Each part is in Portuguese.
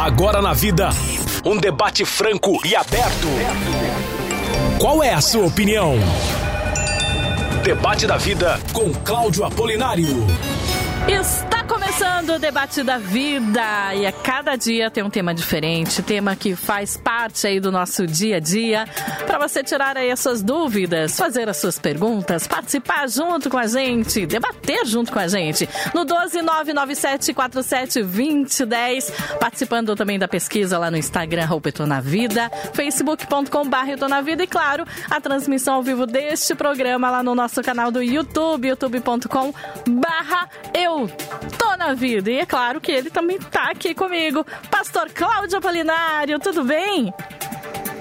Agora na vida, um debate franco e aberto. Qual é a sua opinião? Debate da vida com Cláudio Apolinário. Está começando o debate da vida e a cada dia tem um tema diferente, tema que faz parte aí do nosso dia a dia, para você tirar aí as suas dúvidas, fazer as suas perguntas, participar junto com a gente, debater junto com a gente no 12997472010, participando também da pesquisa lá no Instagram Roupa na Vida, facebook.com/barra na Vida e claro, a transmissão ao vivo deste programa lá no nosso canal do YouTube, youtube.com/barra eu tô na vida. E é claro que ele também tá aqui comigo. Pastor Cláudio Apolinário, tudo bem?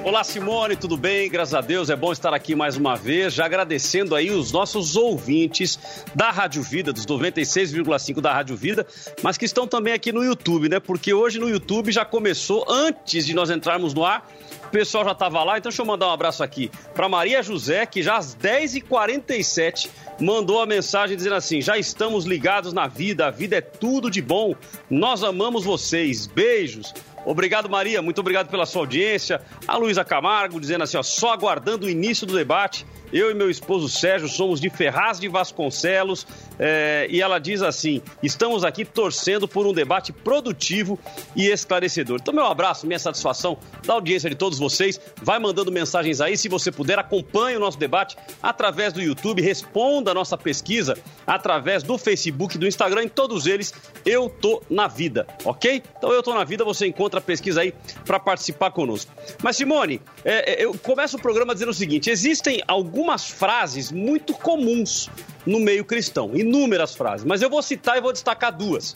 Olá, Simone, tudo bem? Graças a Deus, é bom estar aqui mais uma vez, já agradecendo aí os nossos ouvintes da Rádio Vida, dos 96,5 da Rádio Vida, mas que estão também aqui no YouTube, né? Porque hoje no YouTube já começou, antes de nós entrarmos no ar, o pessoal já estava lá, então deixa eu mandar um abraço aqui para Maria José, que já às 10h47 mandou a mensagem dizendo assim: já estamos ligados na vida, a vida é tudo de bom, nós amamos vocês, beijos. Obrigado, Maria. Muito obrigado pela sua audiência. A Luísa Camargo dizendo assim, ó, só aguardando o início do debate. Eu e meu esposo Sérgio somos de Ferraz de Vasconcelos é, e ela diz assim: estamos aqui torcendo por um debate produtivo e esclarecedor. Então, meu abraço, minha satisfação da audiência de todos vocês. Vai mandando mensagens aí, se você puder, acompanhe o nosso debate através do YouTube, responda a nossa pesquisa através do Facebook, do Instagram, em todos eles, eu tô na vida, ok? Então, eu tô na vida, você encontra a pesquisa aí para participar conosco. Mas, Simone, é, eu começo o programa dizendo o seguinte: existem algumas frases muito comuns no meio cristão, inúmeras frases, mas eu vou citar e vou destacar duas.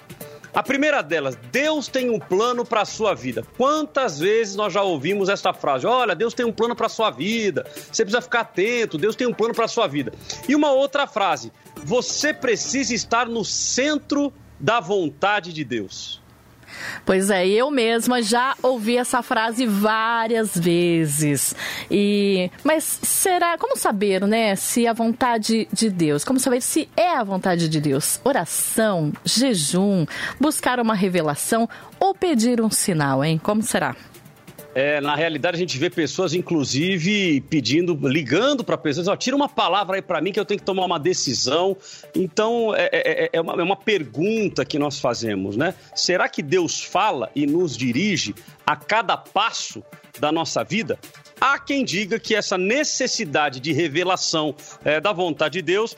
A primeira delas, Deus tem um plano para a sua vida. Quantas vezes nós já ouvimos esta frase? Olha, Deus tem um plano para a sua vida. Você precisa ficar atento, Deus tem um plano para a sua vida. E uma outra frase, você precisa estar no centro da vontade de Deus. Pois é, eu mesma já ouvi essa frase várias vezes. E mas será como saber, né, se a vontade de Deus? Como saber se é a vontade de Deus? Oração, jejum, buscar uma revelação ou pedir um sinal, hein? Como será? É, na realidade, a gente vê pessoas, inclusive, pedindo, ligando para pessoas, ó, tira uma palavra aí para mim que eu tenho que tomar uma decisão. Então, é, é, é, é, uma, é uma pergunta que nós fazemos, né? Será que Deus fala e nos dirige a cada passo da nossa vida? Há quem diga que essa necessidade de revelação é, da vontade de Deus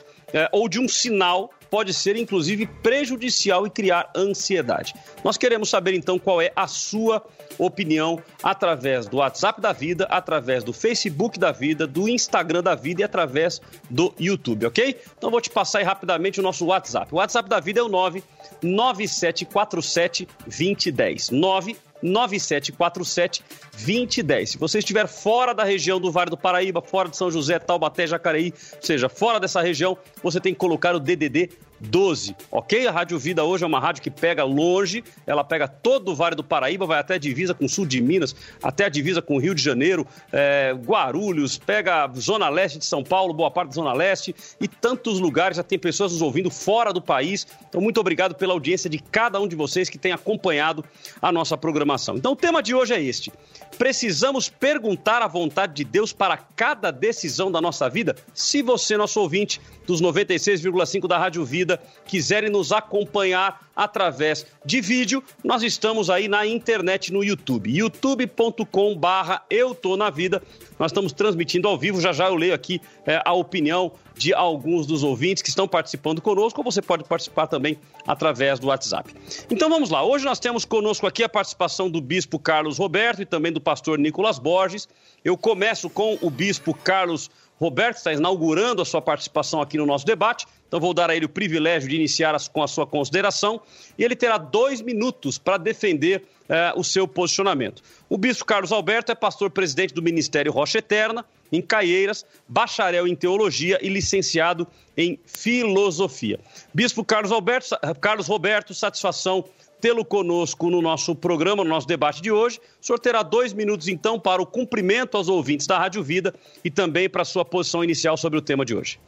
ou de um sinal pode ser inclusive prejudicial e criar ansiedade. Nós queremos saber então qual é a sua opinião através do WhatsApp da Vida, através do Facebook da Vida, do Instagram da Vida e através do YouTube, ok? Então vou te passar aí rapidamente o nosso WhatsApp. O WhatsApp da Vida é o 99747 2010. 9 9747 2010. Se você estiver fora da região do Vale do Paraíba, fora de São José, Taubaté, Jacareí, ou seja, fora dessa região, você tem que colocar o DDD 12, ok? A Rádio Vida hoje é uma rádio que pega longe, ela pega todo o Vale do Paraíba, vai até a divisa com o sul de Minas, até a divisa com o Rio de Janeiro, é, Guarulhos, pega a Zona Leste de São Paulo, boa parte da Zona Leste e tantos lugares, já tem pessoas nos ouvindo fora do país. Então, muito obrigado pela audiência de cada um de vocês que tem acompanhado a nossa programação. Então, o tema de hoje é este: precisamos perguntar a vontade de Deus para cada decisão da nossa vida? Se você, nosso ouvinte dos 96,5 da Rádio Vida, vida quiserem nos acompanhar através de vídeo, nós estamos aí na internet no YouTube, youtube.com barra Eu Tô Na Vida. Nós estamos transmitindo ao vivo, já já eu leio aqui é, a opinião de alguns dos ouvintes que estão participando conosco, ou você pode participar também através do WhatsApp. Então vamos lá, hoje nós temos conosco aqui a participação do Bispo Carlos Roberto e também do pastor Nicolas Borges. Eu começo com o Bispo Carlos Roberto, está inaugurando a sua participação aqui no nosso debate. Então vou dar a ele o privilégio de iniciar com a sua consideração e ele terá dois minutos para defender eh, o seu posicionamento. O bispo Carlos Alberto é pastor presidente do Ministério Rocha Eterna, em Caieiras, bacharel em teologia e licenciado em filosofia. Bispo Carlos Alberto, Carlos Roberto, satisfação tê-lo conosco no nosso programa, no nosso debate de hoje. O senhor terá dois minutos, então, para o cumprimento aos ouvintes da Rádio Vida e também para a sua posição inicial sobre o tema de hoje.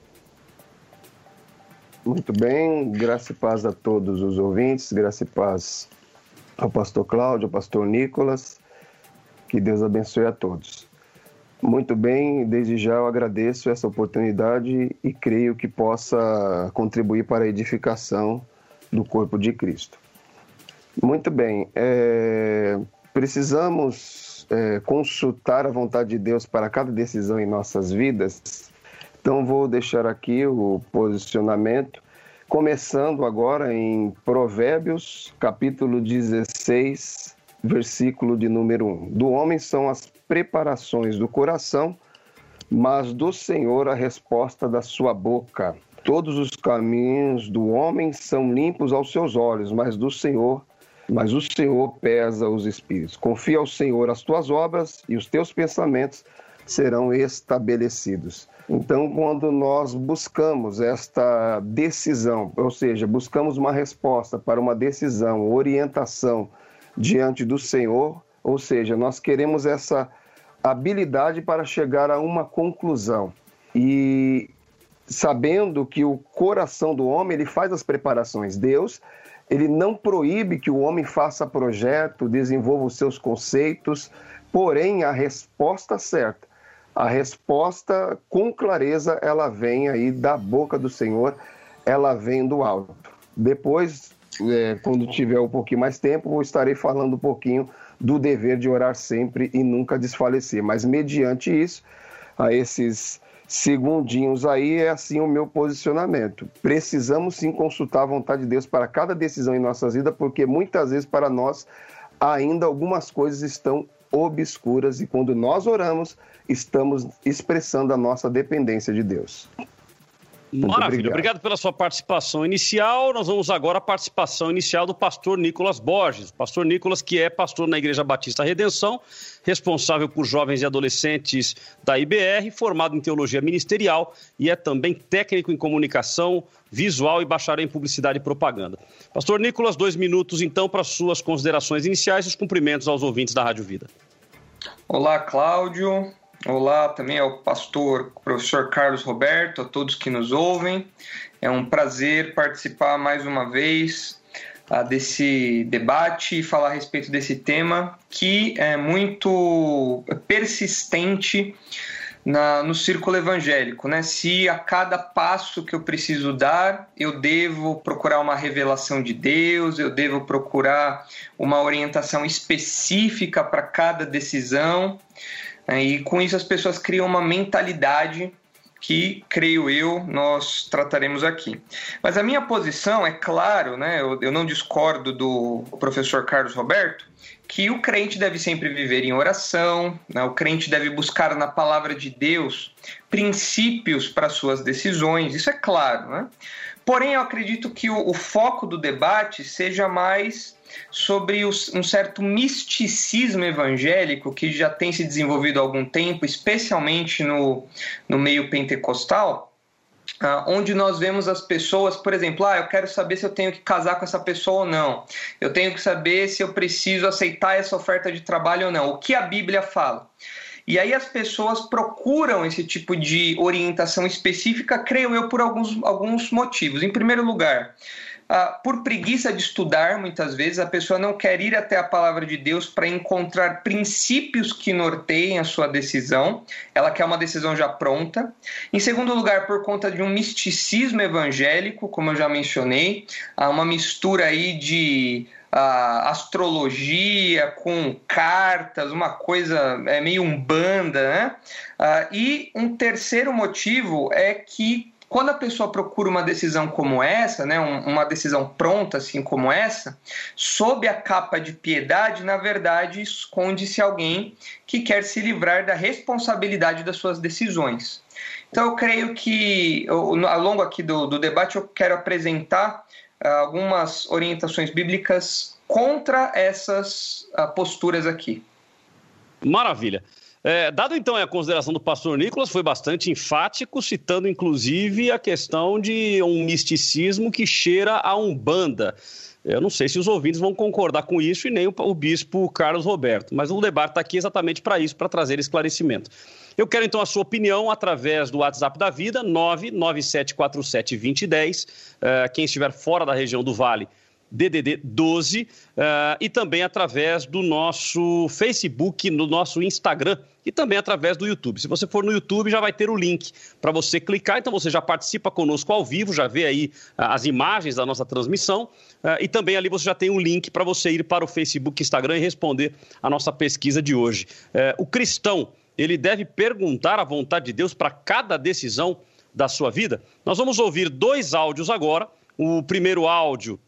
Muito bem, graça e paz a todos os ouvintes, graça e paz ao pastor Cláudio, ao pastor Nicolas. Que Deus abençoe a todos. Muito bem, desde já eu agradeço essa oportunidade e creio que possa contribuir para a edificação do corpo de Cristo. Muito bem, é, precisamos é, consultar a vontade de Deus para cada decisão em nossas vidas, então vou deixar aqui o posicionamento, começando agora em Provérbios, capítulo 16, versículo de número 1. Do homem são as preparações do coração, mas do Senhor a resposta da sua boca. Todos os caminhos do homem são limpos aos seus olhos, mas do Senhor, mas o Senhor pesa os espíritos. Confia ao Senhor as tuas obras e os teus pensamentos serão estabelecidos. Então, quando nós buscamos esta decisão, ou seja, buscamos uma resposta para uma decisão, orientação diante do Senhor, ou seja, nós queremos essa habilidade para chegar a uma conclusão. E sabendo que o coração do homem ele faz as preparações. Deus ele não proíbe que o homem faça projeto, desenvolva os seus conceitos, porém a resposta certa, a resposta com clareza, ela vem aí da boca do Senhor, ela vem do alto. Depois, é, quando tiver um pouquinho mais tempo, eu estarei falando um pouquinho do dever de orar sempre e nunca desfalecer. Mas mediante isso, a esses segundinhos aí é assim o meu posicionamento. Precisamos sim consultar a vontade de Deus para cada decisão em nossas vidas, porque muitas vezes para nós ainda algumas coisas estão obscuras e quando nós oramos, estamos expressando a nossa dependência de Deus. Muito Maravilha, obrigado. obrigado. pela sua participação inicial. Nós vamos agora à participação inicial do pastor Nicolas Borges. Pastor Nicolas, que é pastor na Igreja Batista Redenção, responsável por jovens e adolescentes da IBR, formado em teologia ministerial e é também técnico em comunicação visual e bacharel em publicidade e propaganda. Pastor Nicolas, dois minutos então para suas considerações iniciais e os cumprimentos aos ouvintes da Rádio Vida. Olá, Cláudio. Olá também ao pastor professor Carlos Roberto, a todos que nos ouvem. É um prazer participar mais uma vez uh, desse debate e falar a respeito desse tema que é muito persistente na, no círculo evangélico, né? Se a cada passo que eu preciso dar, eu devo procurar uma revelação de Deus, eu devo procurar uma orientação específica para cada decisão. Né? E com isso as pessoas criam uma mentalidade que, creio eu, nós trataremos aqui. Mas a minha posição é claro, né, eu, eu não discordo do professor Carlos Roberto, que o crente deve sempre viver em oração, né, o crente deve buscar na palavra de Deus princípios para suas decisões, isso é claro. Né? Porém, eu acredito que o, o foco do debate seja mais sobre um certo misticismo evangélico que já tem se desenvolvido há algum tempo, especialmente no, no meio pentecostal, Uh, onde nós vemos as pessoas, por exemplo, ah, eu quero saber se eu tenho que casar com essa pessoa ou não, eu tenho que saber se eu preciso aceitar essa oferta de trabalho ou não, o que a Bíblia fala. E aí as pessoas procuram esse tipo de orientação específica, creio eu, por alguns, alguns motivos. Em primeiro lugar, ah, por preguiça de estudar, muitas vezes, a pessoa não quer ir até a palavra de Deus para encontrar princípios que norteiem a sua decisão, ela quer uma decisão já pronta. Em segundo lugar, por conta de um misticismo evangélico, como eu já mencionei, há uma mistura aí de Uh, astrologia com cartas, uma coisa é meio umbanda, né? Uh, e um terceiro motivo é que quando a pessoa procura uma decisão como essa, né, uma decisão pronta assim como essa, sob a capa de piedade, na verdade, esconde-se alguém que quer se livrar da responsabilidade das suas decisões. Então, eu creio que, ao longo aqui do, do debate, eu quero apresentar algumas orientações bíblicas contra essas uh, posturas aqui. Maravilha. É, dado então a consideração do pastor Nicolas, foi bastante enfático, citando inclusive a questão de um misticismo que cheira a umbanda. Eu não sei se os ouvintes vão concordar com isso e nem o, o bispo Carlos Roberto, mas o debate está aqui exatamente para isso, para trazer esclarecimento. Eu quero então a sua opinião através do WhatsApp da Vida, 997472010. É, quem estiver fora da região do Vale DDD 12 uh, e também através do nosso Facebook, no nosso Instagram e também através do YouTube. Se você for no YouTube, já vai ter o link para você clicar, então você já participa conosco ao vivo, já vê aí uh, as imagens da nossa transmissão uh, e também ali você já tem um link para você ir para o Facebook, Instagram e responder a nossa pesquisa de hoje. Eh, o cristão, ele deve perguntar a vontade de Deus para cada decisão da sua vida? Nós vamos ouvir dois áudios agora. O primeiro áudio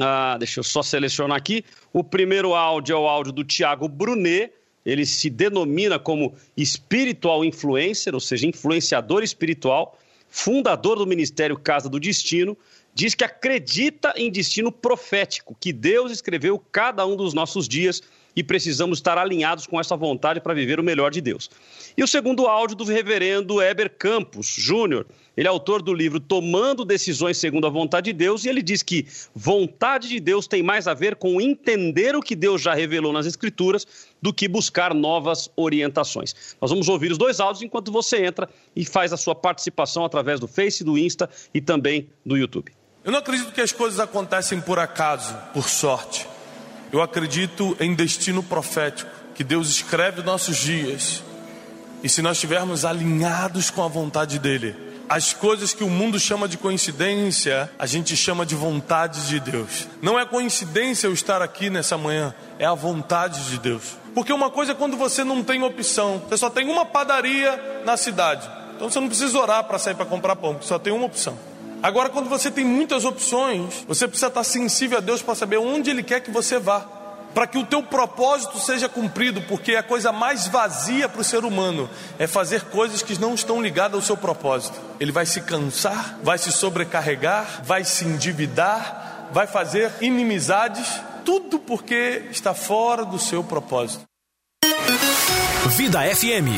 ah, deixa eu só selecionar aqui. O primeiro áudio é o áudio do Tiago Brunet. Ele se denomina como espiritual influencer, ou seja, influenciador espiritual, fundador do Ministério Casa do Destino. Diz que acredita em destino profético, que Deus escreveu cada um dos nossos dias e precisamos estar alinhados com essa vontade para viver o melhor de Deus. E o segundo áudio do reverendo Heber Campos Júnior. Ele é autor do livro Tomando Decisões Segundo a Vontade de Deus, e ele diz que vontade de Deus tem mais a ver com entender o que Deus já revelou nas Escrituras do que buscar novas orientações. Nós vamos ouvir os dois áudios enquanto você entra e faz a sua participação através do Face, do Insta e também do YouTube. Eu não acredito que as coisas acontecem por acaso, por sorte. Eu acredito em destino profético, que Deus escreve nossos dias. E se nós estivermos alinhados com a vontade dele, as coisas que o mundo chama de coincidência, a gente chama de vontade de Deus. Não é coincidência eu estar aqui nessa manhã, é a vontade de Deus. Porque uma coisa é quando você não tem opção, você só tem uma padaria na cidade. Então você não precisa orar para sair para comprar pão, porque só tem uma opção. Agora, quando você tem muitas opções, você precisa estar sensível a Deus para saber onde Ele quer que você vá, para que o teu propósito seja cumprido, porque a coisa mais vazia para o ser humano é fazer coisas que não estão ligadas ao seu propósito. Ele vai se cansar, vai se sobrecarregar, vai se endividar, vai fazer inimizades, tudo porque está fora do seu propósito. Vida FM.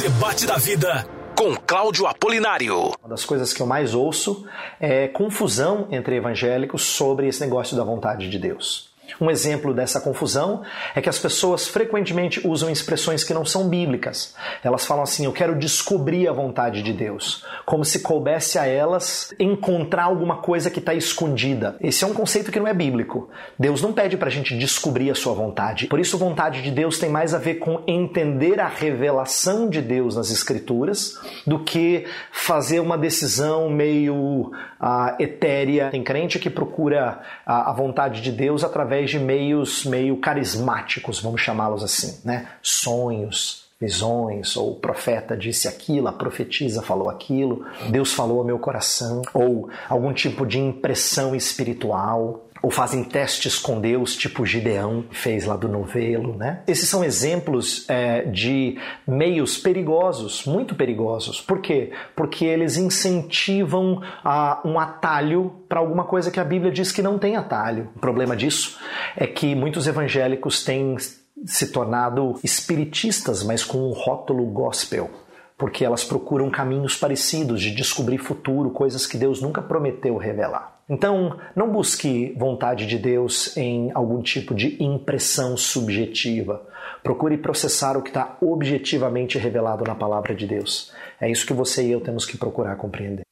Debate da vida com Cláudio Apolinário. Uma das coisas que eu mais ouço é confusão entre evangélicos sobre esse negócio da vontade de Deus. Um exemplo dessa confusão é que as pessoas frequentemente usam expressões que não são bíblicas. Elas falam assim: Eu quero descobrir a vontade de Deus, como se coubesse a elas encontrar alguma coisa que está escondida. Esse é um conceito que não é bíblico. Deus não pede para a gente descobrir a sua vontade. Por isso, vontade de Deus tem mais a ver com entender a revelação de Deus nas Escrituras do que fazer uma decisão meio uh, etérea. Tem crente que procura a, a vontade de Deus através de meios meio carismáticos, vamos chamá-los assim, né? Sonhos, visões, ou o profeta disse aquilo, a profetisa falou aquilo, Deus falou ao meu coração, ou algum tipo de impressão espiritual ou fazem testes com Deus, tipo Gideão fez lá do novelo, né? Esses são exemplos é, de meios perigosos, muito perigosos. Por quê? Porque eles incentivam a, um atalho para alguma coisa que a Bíblia diz que não tem atalho. O problema disso é que muitos evangélicos têm se tornado espiritistas, mas com um rótulo gospel porque elas procuram caminhos parecidos de descobrir futuro, coisas que Deus nunca prometeu revelar. Então, não busque vontade de Deus em algum tipo de impressão subjetiva. Procure processar o que está objetivamente revelado na palavra de Deus. É isso que você e eu temos que procurar compreender.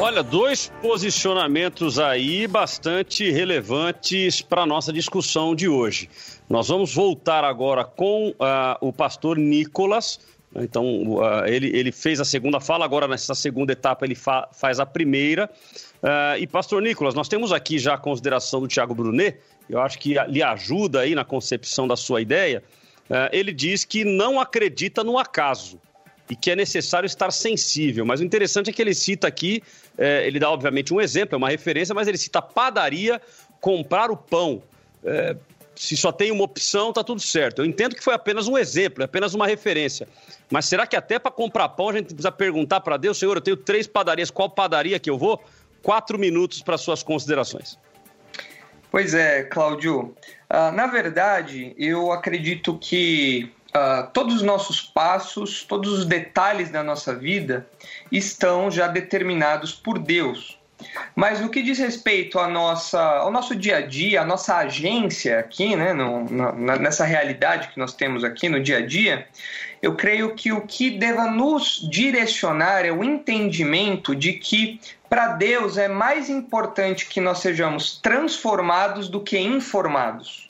Olha, dois posicionamentos aí bastante relevantes para a nossa discussão de hoje. Nós vamos voltar agora com uh, o pastor Nicolas então, ele, ele fez a segunda fala, agora nessa segunda etapa ele fa faz a primeira. Uh, e, pastor Nicolas, nós temos aqui já a consideração do Tiago Brunet, eu acho que lhe ajuda aí na concepção da sua ideia. Uh, ele diz que não acredita no acaso e que é necessário estar sensível. Mas o interessante é que ele cita aqui, eh, ele dá obviamente um exemplo, é uma referência, mas ele cita padaria, comprar o pão. Eh, se só tem uma opção, tá tudo certo. Eu entendo que foi apenas um exemplo, é apenas uma referência. Mas será que até para comprar pão a gente precisa perguntar para Deus, Senhor, eu tenho três padarias, qual padaria que eu vou? Quatro minutos para suas considerações. Pois é, Cláudio. Uh, na verdade, eu acredito que uh, todos os nossos passos, todos os detalhes da nossa vida estão já determinados por Deus. Mas no que diz respeito à nossa, ao nosso dia a dia, à nossa agência aqui, né, no, na, nessa realidade que nós temos aqui no dia a dia, eu creio que o que deva nos direcionar é o entendimento de que para Deus é mais importante que nós sejamos transformados do que informados.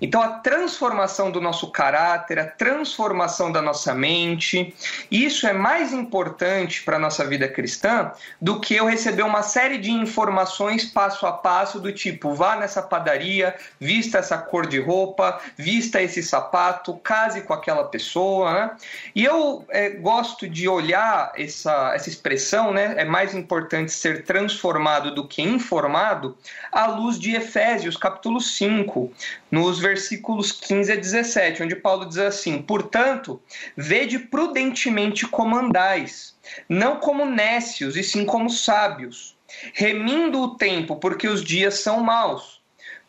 Então, a transformação do nosso caráter, a transformação da nossa mente, isso é mais importante para a nossa vida cristã do que eu receber uma série de informações passo a passo, do tipo: vá nessa padaria, vista essa cor de roupa, vista esse sapato, case com aquela pessoa. Né? E eu é, gosto de olhar essa, essa expressão, né? é mais importante ser transformado do que informado, à luz de Efésios, capítulo 5, nos versículos 15 a 17, onde Paulo diz assim: Portanto, vede prudentemente como andais, não como nécios, e sim como sábios, remindo o tempo, porque os dias são maus.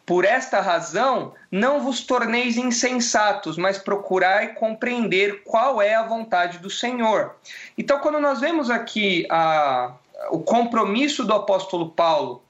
Por esta razão, não vos torneis insensatos, mas procurai compreender qual é a vontade do Senhor. Então, quando nós vemos aqui a, o compromisso do apóstolo Paulo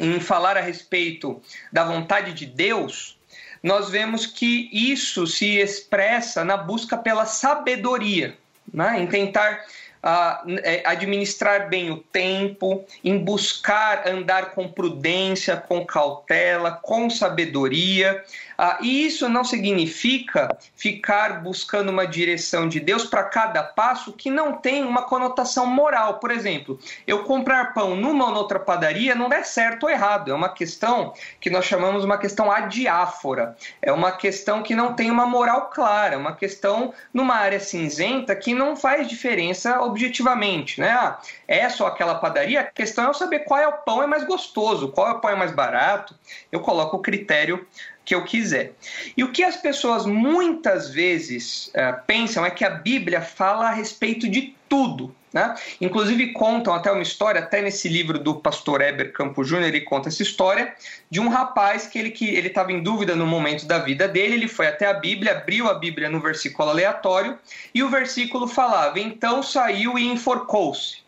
em falar a respeito da vontade de Deus, nós vemos que isso se expressa na busca pela sabedoria, né? em tentar uh, administrar bem o tempo, em buscar andar com prudência, com cautela, com sabedoria, ah, e isso não significa ficar buscando uma direção de Deus para cada passo que não tem uma conotação moral. Por exemplo, eu comprar pão numa ou noutra padaria não é certo ou errado. É uma questão que nós chamamos uma questão adiáfora. É uma questão que não tem uma moral clara. É uma questão numa área cinzenta que não faz diferença objetivamente. Né? Ah, é só aquela padaria? A questão é eu saber qual é o pão é mais gostoso, qual é o pão é mais barato. Eu coloco o critério que eu quiser. E o que as pessoas muitas vezes uh, pensam é que a Bíblia fala a respeito de tudo. Né? Inclusive contam até uma história, até nesse livro do pastor Heber Campo Júnior, ele conta essa história de um rapaz que ele que ele estava em dúvida no momento da vida dele, ele foi até a Bíblia, abriu a Bíblia no versículo aleatório e o versículo falava: "Então saiu e enforcou-se".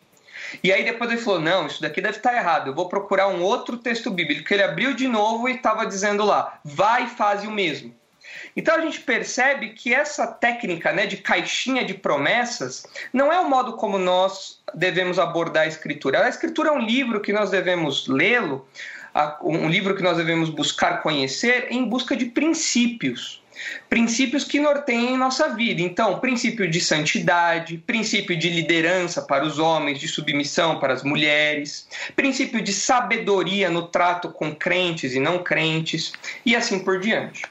E aí depois ele falou: não, isso daqui deve estar errado, eu vou procurar um outro texto bíblico. Ele abriu de novo e estava dizendo lá: vai e faz o mesmo. Então a gente percebe que essa técnica né, de caixinha de promessas não é o modo como nós devemos abordar a Escritura. A Escritura é um livro que nós devemos lê-lo, um livro que nós devemos buscar conhecer em busca de princípios princípios que norteiem nossa vida. Então, princípio de santidade, princípio de liderança para os homens, de submissão para as mulheres, princípio de sabedoria no trato com crentes e não crentes, e assim por diante.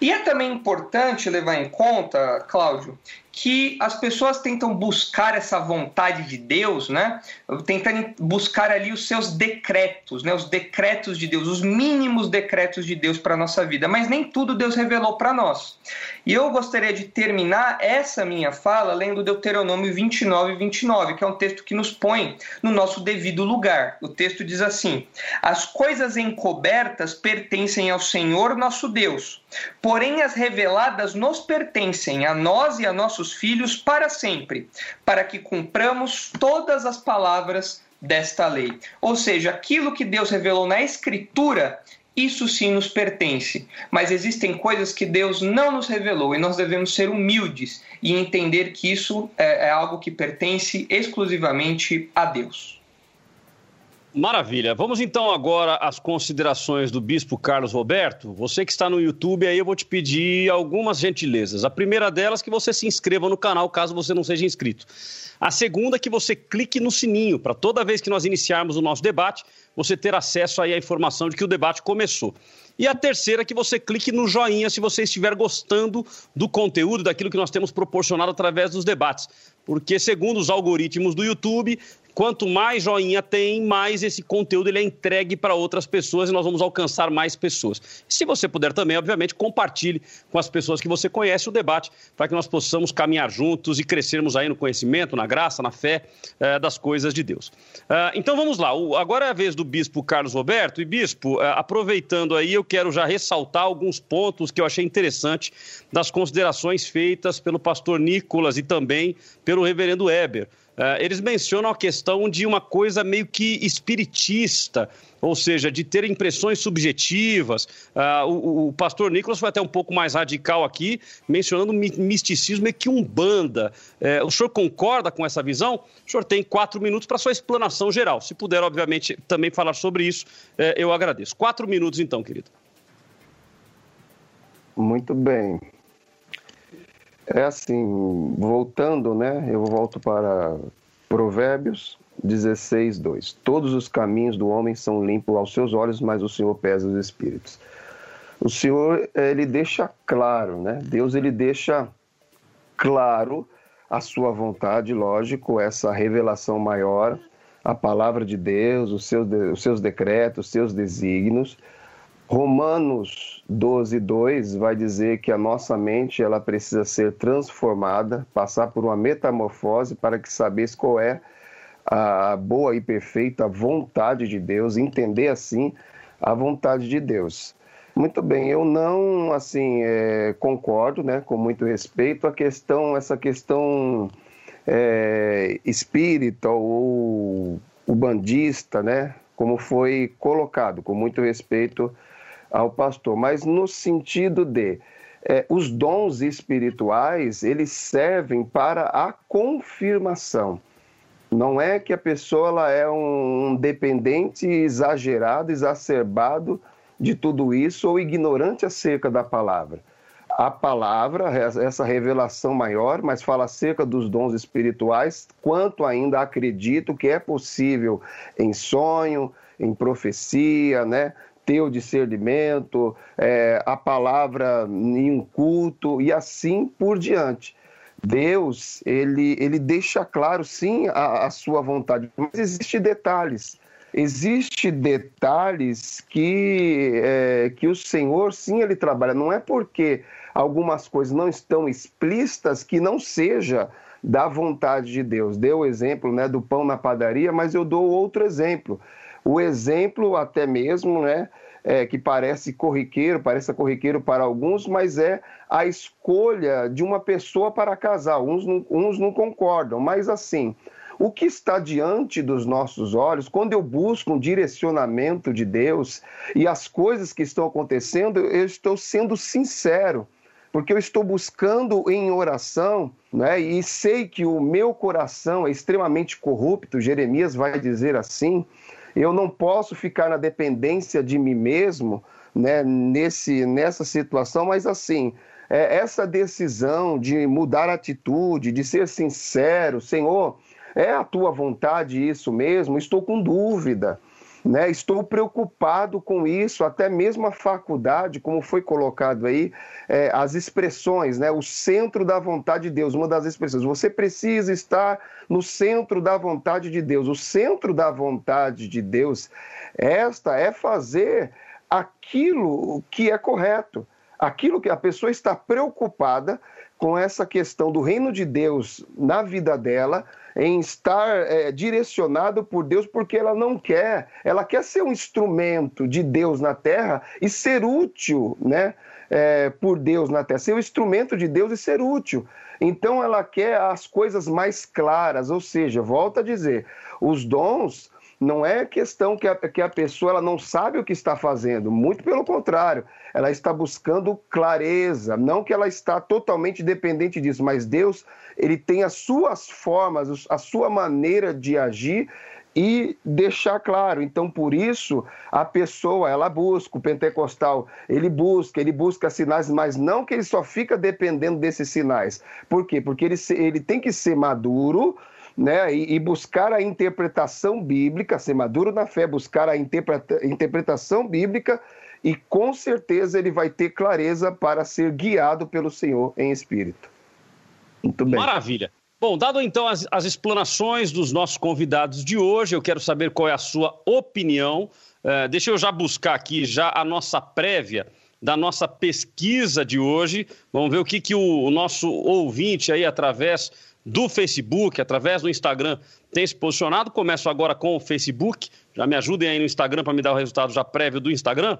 E é também importante levar em conta, Cláudio, que as pessoas tentam buscar essa vontade de Deus, né? Tentando buscar ali os seus decretos, né? Os decretos de Deus, os mínimos decretos de Deus para a nossa vida, mas nem tudo Deus revelou para nós. E eu gostaria de terminar essa minha fala lendo Deuteronômio 29, 29, que é um texto que nos põe no nosso devido lugar. O texto diz assim: As coisas encobertas pertencem ao Senhor nosso Deus, porém as reveladas nos pertencem a nós e a nossos filhos para sempre, para que cumpramos todas as palavras desta lei. Ou seja, aquilo que Deus revelou na Escritura isso sim nos pertence. Mas existem coisas que Deus não nos revelou e nós devemos ser humildes e entender que isso é, é algo que pertence exclusivamente a Deus. Maravilha. Vamos então agora às considerações do Bispo Carlos Roberto. Você que está no YouTube, aí eu vou te pedir algumas gentilezas. A primeira delas que você se inscreva no canal, caso você não seja inscrito. A segunda que você clique no sininho, para toda vez que nós iniciarmos o nosso debate, você ter acesso aí à informação de que o debate começou. E a terceira que você clique no joinha se você estiver gostando do conteúdo, daquilo que nós temos proporcionado através dos debates. Porque, segundo os algoritmos do YouTube, Quanto mais joinha tem, mais esse conteúdo ele é entregue para outras pessoas e nós vamos alcançar mais pessoas. Se você puder também, obviamente, compartilhe com as pessoas que você conhece o debate para que nós possamos caminhar juntos e crescermos aí no conhecimento, na graça, na fé eh, das coisas de Deus. Uh, então vamos lá. O, agora é a vez do bispo Carlos Roberto. E bispo, uh, aproveitando aí, eu quero já ressaltar alguns pontos que eu achei interessante das considerações feitas pelo pastor Nicolas e também pelo reverendo Eber uh, eles mencionam a questão de uma coisa meio que espiritista, ou seja, de ter impressões subjetivas. Uh, o, pastor Nicolas foi até um pouco mais radical aqui, mencionando misticismo meio que umbanda. Uh, o senhor concorda com essa visão? O senhor tem quatro minutos para sua explanação geral. Se puder, obviamente, também falar sobre isso, uh, eu agradeço. Quatro minutos, então, querido. Muito bem. É assim, voltando, né? Eu volto para Provérbios 16, 2. Todos os caminhos do homem são limpos aos seus olhos, mas o Senhor pesa os espíritos. O Senhor, ele deixa claro, né? Deus, ele deixa claro a sua vontade, lógico, essa revelação maior, a palavra de Deus, os seus, os seus decretos, os seus desígnios Romanos 12, 2 vai dizer que a nossa mente ela precisa ser transformada, passar por uma metamorfose para que sabes qual é a boa e perfeita vontade de Deus, entender assim a vontade de Deus. Muito bem, eu não assim é, concordo, né, com muito respeito a questão, essa questão é, espírita ou o bandista, né, como foi colocado, com muito respeito ao pastor, mas no sentido de é, os dons espirituais eles servem para a confirmação. Não é que a pessoa ela é um dependente exagerado, exacerbado de tudo isso ou ignorante acerca da palavra. A palavra, essa revelação maior, mas fala acerca dos dons espirituais, quanto ainda acredito que é possível em sonho, em profecia, né? Ter o discernimento, é, a palavra em um culto e assim por diante. Deus, ele, ele deixa claro, sim, a, a sua vontade, mas existem detalhes. Existem detalhes que, é, que o Senhor, sim, ele trabalha. Não é porque algumas coisas não estão explícitas que não seja da vontade de Deus. Deu o exemplo né, do pão na padaria, mas eu dou outro exemplo o exemplo até mesmo, né, é, que parece corriqueiro, parece corriqueiro para alguns, mas é a escolha de uma pessoa para casar. Uns não, uns não concordam, mas assim, o que está diante dos nossos olhos, quando eu busco um direcionamento de Deus e as coisas que estão acontecendo, eu estou sendo sincero, porque eu estou buscando em oração, né, e sei que o meu coração é extremamente corrupto, Jeremias vai dizer assim, eu não posso ficar na dependência de mim mesmo né, nesse, nessa situação, mas assim, é, essa decisão de mudar atitude, de ser sincero, Senhor, é a tua vontade isso mesmo? Estou com dúvida. Né? Estou preocupado com isso, até mesmo a faculdade, como foi colocado aí, é, as expressões, né? o centro da vontade de Deus, uma das expressões. Você precisa estar no centro da vontade de Deus. O centro da vontade de Deus, esta é fazer aquilo que é correto, aquilo que a pessoa está preocupada com essa questão do reino de Deus na vida dela, em estar é, direcionado por Deus, porque ela não quer, ela quer ser um instrumento de Deus na terra e ser útil, né? É, por Deus na terra, ser um instrumento de Deus e ser útil. Então ela quer as coisas mais claras, ou seja, volta a dizer, os dons não é questão que a, que a pessoa ela não sabe o que está fazendo, muito pelo contrário, ela está buscando clareza, não que ela está totalmente dependente disso, mas Deus, ele tem as suas formas, a sua maneira de agir e deixar claro. Então, por isso, a pessoa, ela busca, o pentecostal, ele busca, ele busca sinais, mas não que ele só fica dependendo desses sinais. Por quê? Porque ele, ele tem que ser maduro, né, e, e, buscar a interpretação bíblica, ser maduro na fé, buscar a interpreta, interpretação bíblica e com certeza ele vai ter clareza para ser guiado pelo Senhor em espírito. Muito bem. Maravilha. Bom, dado então as, as explanações dos nossos convidados de hoje, eu quero saber qual é a sua opinião. Uh, deixa eu já buscar aqui já a nossa prévia da nossa pesquisa de hoje. Vamos ver o que, que o, o nosso ouvinte aí, através do Facebook, através do Instagram, tem se posicionado. Começo agora com o Facebook. Já me ajudem aí no Instagram para me dar o resultado já prévio do Instagram.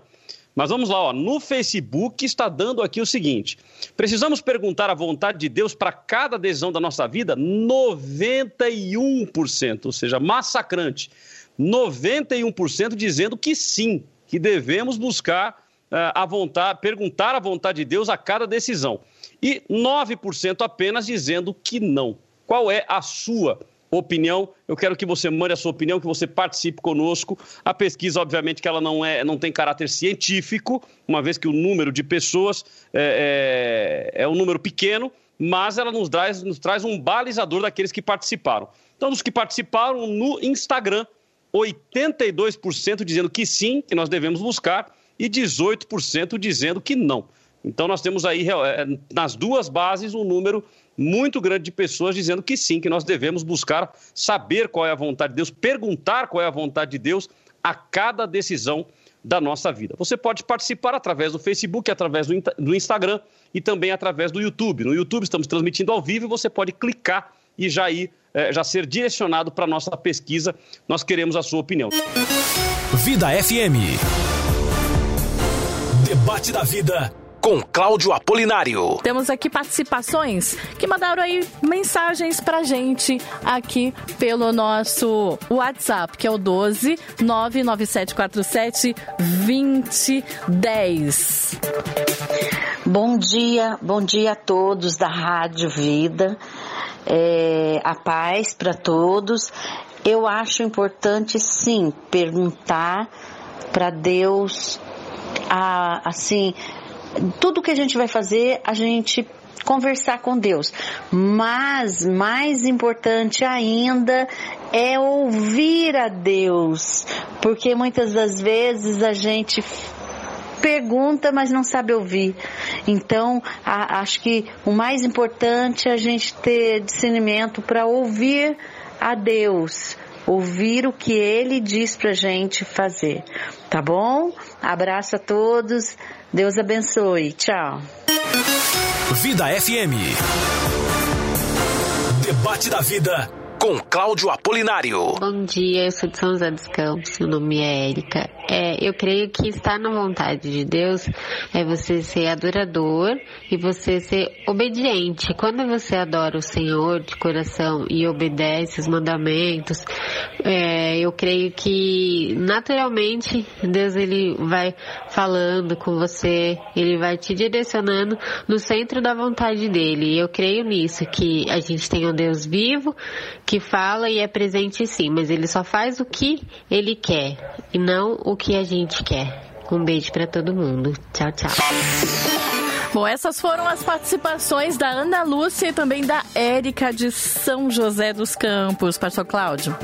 Mas vamos lá, ó. no Facebook está dando aqui o seguinte: precisamos perguntar a vontade de Deus para cada decisão da nossa vida? 91%, ou seja, massacrante. 91% dizendo que sim, que devemos buscar uh, a vontade, perguntar a vontade de Deus a cada decisão. E 9% apenas dizendo que não. Qual é a sua opinião. Eu quero que você mande a sua opinião, que você participe conosco. A pesquisa, obviamente, que ela não, é, não tem caráter científico, uma vez que o número de pessoas é, é, é um número pequeno, mas ela nos traz, nos traz um balizador daqueles que participaram. Então, os que participaram no Instagram, 82% dizendo que sim, que nós devemos buscar, e 18% dizendo que não. Então, nós temos aí, é, nas duas bases, um número muito grande de pessoas dizendo que sim, que nós devemos buscar saber qual é a vontade de Deus, perguntar qual é a vontade de Deus a cada decisão da nossa vida. Você pode participar através do Facebook, através do Instagram e também através do YouTube. No YouTube estamos transmitindo ao vivo e você pode clicar e já ir, é, já ser direcionado para a nossa pesquisa. Nós queremos a sua opinião. Vida FM. Debate da vida com Cláudio Apolinário. Temos aqui participações que mandaram aí mensagens pra gente aqui pelo nosso WhatsApp, que é o 12 99747 2010. Bom dia, bom dia a todos da Rádio Vida. É, a paz para todos. Eu acho importante sim perguntar para Deus a, assim tudo que a gente vai fazer, a gente conversar com Deus. Mas mais importante ainda é ouvir a Deus, porque muitas das vezes a gente pergunta, mas não sabe ouvir. Então, a, acho que o mais importante é a gente ter discernimento para ouvir a Deus, ouvir o que Ele diz para gente fazer. Tá bom? Abraço a todos. Deus abençoe. Tchau. Vida FM. Debate da vida com Cláudio Apolinário. Bom dia, eu sou de São José dos Campos, meu nome é Érica. É, eu creio que estar na vontade de Deus é você ser adorador e você ser obediente. Quando você adora o Senhor de coração e obedece os mandamentos, é, eu creio que naturalmente Deus ele vai falando com você, ele vai te direcionando no centro da vontade dele. E eu creio nisso, que a gente tem um Deus vivo que fala e é presente sim, mas ele só faz o que ele quer e não o que a gente quer. Um beijo para todo mundo. Tchau, tchau. Bom, essas foram as participações da Ana Lúcia e também da Érica de São José dos Campos. Pastor Cláudio.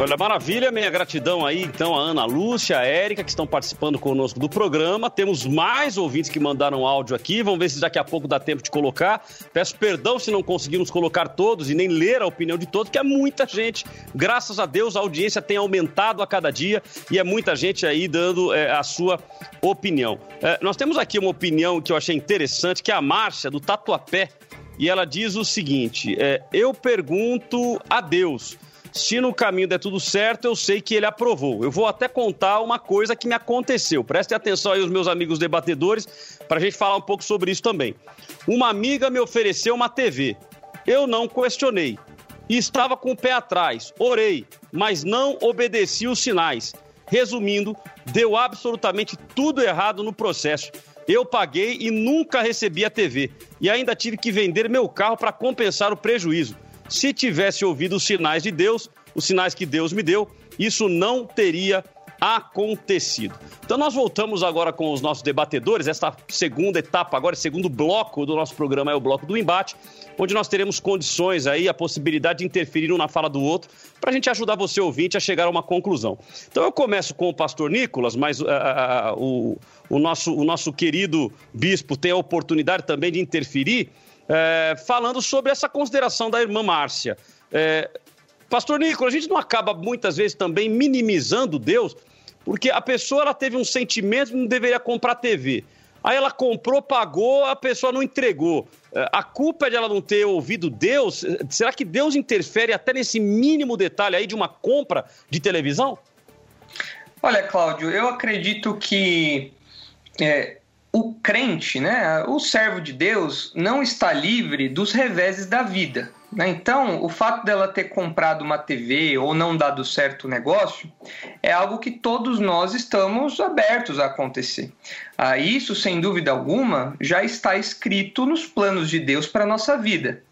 Olha, maravilha, minha gratidão aí, então, a Ana Lúcia, a Érica, que estão participando conosco do programa. Temos mais ouvintes que mandaram áudio aqui, vamos ver se daqui a pouco dá tempo de colocar. Peço perdão se não conseguimos colocar todos e nem ler a opinião de todos, que é muita gente. Graças a Deus, a audiência tem aumentado a cada dia e é muita gente aí dando é, a sua opinião. É, nós temos aqui uma opinião que eu achei interessante, que é a Márcia, do Tatuapé, e ela diz o seguinte: é, Eu pergunto a Deus se no caminho der tudo certo, eu sei que ele aprovou. Eu vou até contar uma coisa que me aconteceu. Prestem atenção aí, os meus amigos debatedores, para a gente falar um pouco sobre isso também. Uma amiga me ofereceu uma TV. Eu não questionei. E estava com o pé atrás. Orei, mas não obedeci os sinais. Resumindo, deu absolutamente tudo errado no processo. Eu paguei e nunca recebi a TV. E ainda tive que vender meu carro para compensar o prejuízo. Se tivesse ouvido os sinais de Deus, os sinais que Deus me deu, isso não teria acontecido. Então nós voltamos agora com os nossos debatedores, esta segunda etapa agora, segundo bloco do nosso programa é o bloco do embate, onde nós teremos condições aí, a possibilidade de interferir um na fala do outro, para a gente ajudar você ouvinte a chegar a uma conclusão. Então eu começo com o pastor Nicolas, mas uh, uh, o, o, nosso, o nosso querido bispo tem a oportunidade também de interferir, é, falando sobre essa consideração da irmã Márcia. É, Pastor Nicolas, a gente não acaba muitas vezes também minimizando Deus, porque a pessoa ela teve um sentimento que não deveria comprar TV. Aí ela comprou, pagou, a pessoa não entregou. É, a culpa é de ela não ter ouvido Deus? Será que Deus interfere até nesse mínimo detalhe aí de uma compra de televisão? Olha, Cláudio, eu acredito que é, o crente, né, o servo de Deus, não está livre dos reveses da vida. Né? Então, o fato dela ter comprado uma TV ou não dado certo o negócio é algo que todos nós estamos abertos a acontecer. Ah, isso, sem dúvida alguma, já está escrito nos planos de Deus para a nossa vida.